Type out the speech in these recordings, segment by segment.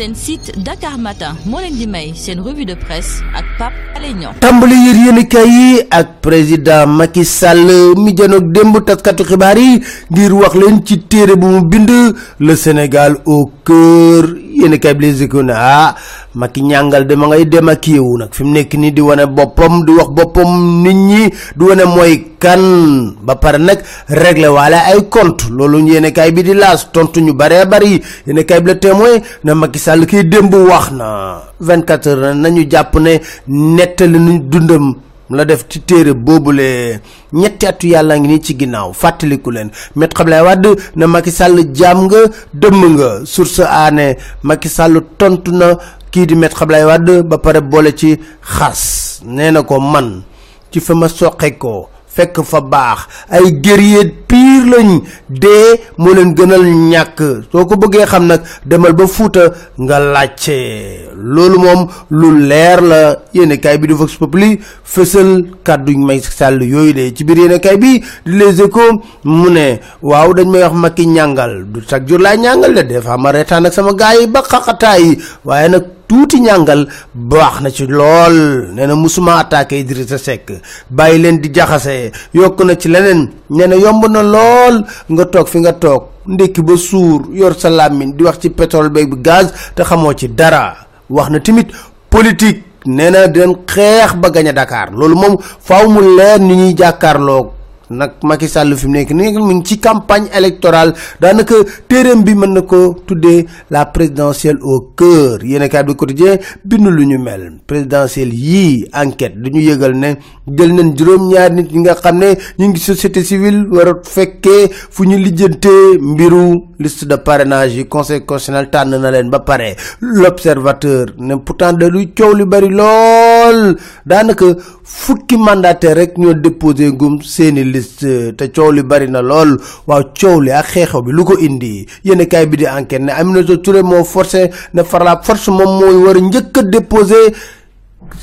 seen site Dakar Matin moo leen di may revue de presse ak Pape Alé Niang. Tàmbali yër ak président Macky Sall mi janoog démb taskatu xibaar yi ngir wax le Sénégal au cœur yéenekaay bi Les Échos ah Macky ñàngal de ma ngay dem ak yeewu nag fi mu nekk nii di wane boppam di wax boppam nit ñi di wane mooy kan. Ba nag réglé waale ay compte. Loolu yéenekaay bi di laas tontu ñu bare bari. Yéenekaay bi la témoin na Macky Sall kiy démb wax na. 24 heures nañu jàpp ne nu dundam la def ci téere boobule ñetti atu yàlla ngi nii ci ginnaaw fàttaliku leen. Met xam lay wàdd na Macky Sall jaam nga dëmm nga. Source aane Macky Sall tontu na kii di met xam lay wàdd ba pare boole ci xas nee ko man ci fa ma ko fekk fa baax. Ay guerrier pire lañ dee moo leen gënal ñàkk. Soo ko bëggee xam nag demal ba fuuta nga laajte. Loolu moom lu leer la. Yéenekaay bi di Vox Populi fësal kàdduñ may sàll yooyu de. Ci biir yéenekaay bi di Les Échos mu ne waaw dañ may wax Macky ñàngal. Du chaque jour laay ñàngal de. Des fois ma reetaan ak sama gars yi ba xaqataay waaye nag tuuti ñàngal baax na ci lool. Nee na musuma attaqué Idrissa Seck. Bàyyi leen di jaxase. Yokk na ci leneen. Nee na yomb na lool. Nga toog fi nga toog ndekki ba suur yor sa làmmiñ di wax ci pétrole beeg gaz te xamoo ci dara. Wax na tamit politique. Nee na dinañ xeex ba Dakar. Loolu moom faaw mu leer ni ñuy nag Macky Sall fi mu nekk mu ci campagne électorale. Daanaka téeréem bi mën na ko tuddee la présidentielle au cœur. Yéen a bi quotidien bind lu ñu mel. Présidentielle yii enquête du ñu yëgal ne jël nañ juróom-ñaar nit ñi nga xam ñu ngi société civile war a fekkee fu ñu lijjantee mbiru liste de parrainage conseil constitutionnel tànn na leen ba pare. L'observateur ne pourtant da luy coow li bari lool. Daanaka fukki mandataire rek ñoo déposé gum seeni liste te coow li bari na lool. Waaw coow li ak bi lu ko indi? Yéen kaay bi di enquête ne Aminata Touré moo forcé ne la force moom mooy war njëkk a déposé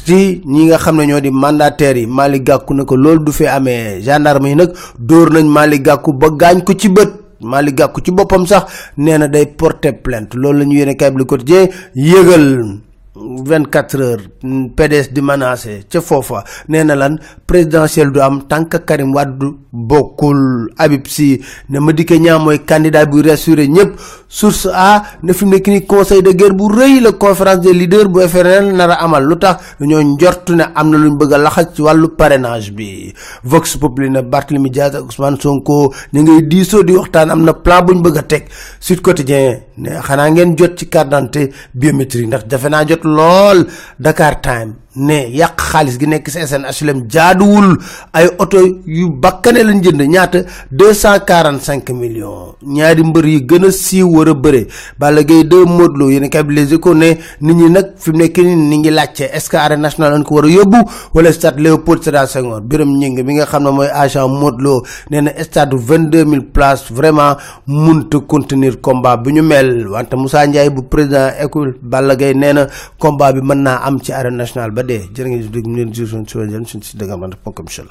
ci ñi nga xam ne ñoo di mandataires yi. Malick Gakou ne ko loolu du fi amee. Gendarme yi nag dóor nañ Malick Gakou ba gaañ ko ci bët. Malick Gakou ci boppam sax nee day porter plainte. Loolu la ñu kaay bi yëgal 24 heures PDS di menacé ca foofa. Nee na lan présidentielle du am que Karim Wade bokkul Habib Sy ne Madické Niang mooy candidat bu rassuré ñëpp source a ne fi mu nekk ni conseil de guerre bu rëy la conférence des leaders bu FRN nar a amal. Lu tax? Dañoo njort ne am na lu ñu bëgg a laxas ci wàllu parrainage bi. Vox Populi ne Barthélemy Diaz ak Ousmane Sonko ñu ngay diisoo di waxtaan am na plan bu ñu bëgg a teg. Sud Quotidien ne xanaa ngeen jot ci carte d'identité biométrique ndax jafe naa jot lool Dakar Time ne yàq xaalis gi nekk ci SNHLM jaaduwul. Ay oto yu bakkane lañ jënd ñaata? deux cent quarante cinq millions. Ñaari mbër yi gën a siiw war a bëre. Balla Gaye 2 Modou kay Les Échos ne nit ñi nag fi mu nekk nii ni ngi laajte est-ce que arène lañ ko war a yóbbu wala stade Léopold Sédar Senghor? Birame Ngingue bi nga xam ne mooy agent Modou Lo na stade vingt deux mille places vraiment munta contenir combat bi ñu mel. Wante Moussa Ndiaye bu président école Balla Gaye nee na combat bi mën naa am ci arène nationale ba dee. Jërë ngeen di déglu ñu leen di suñu si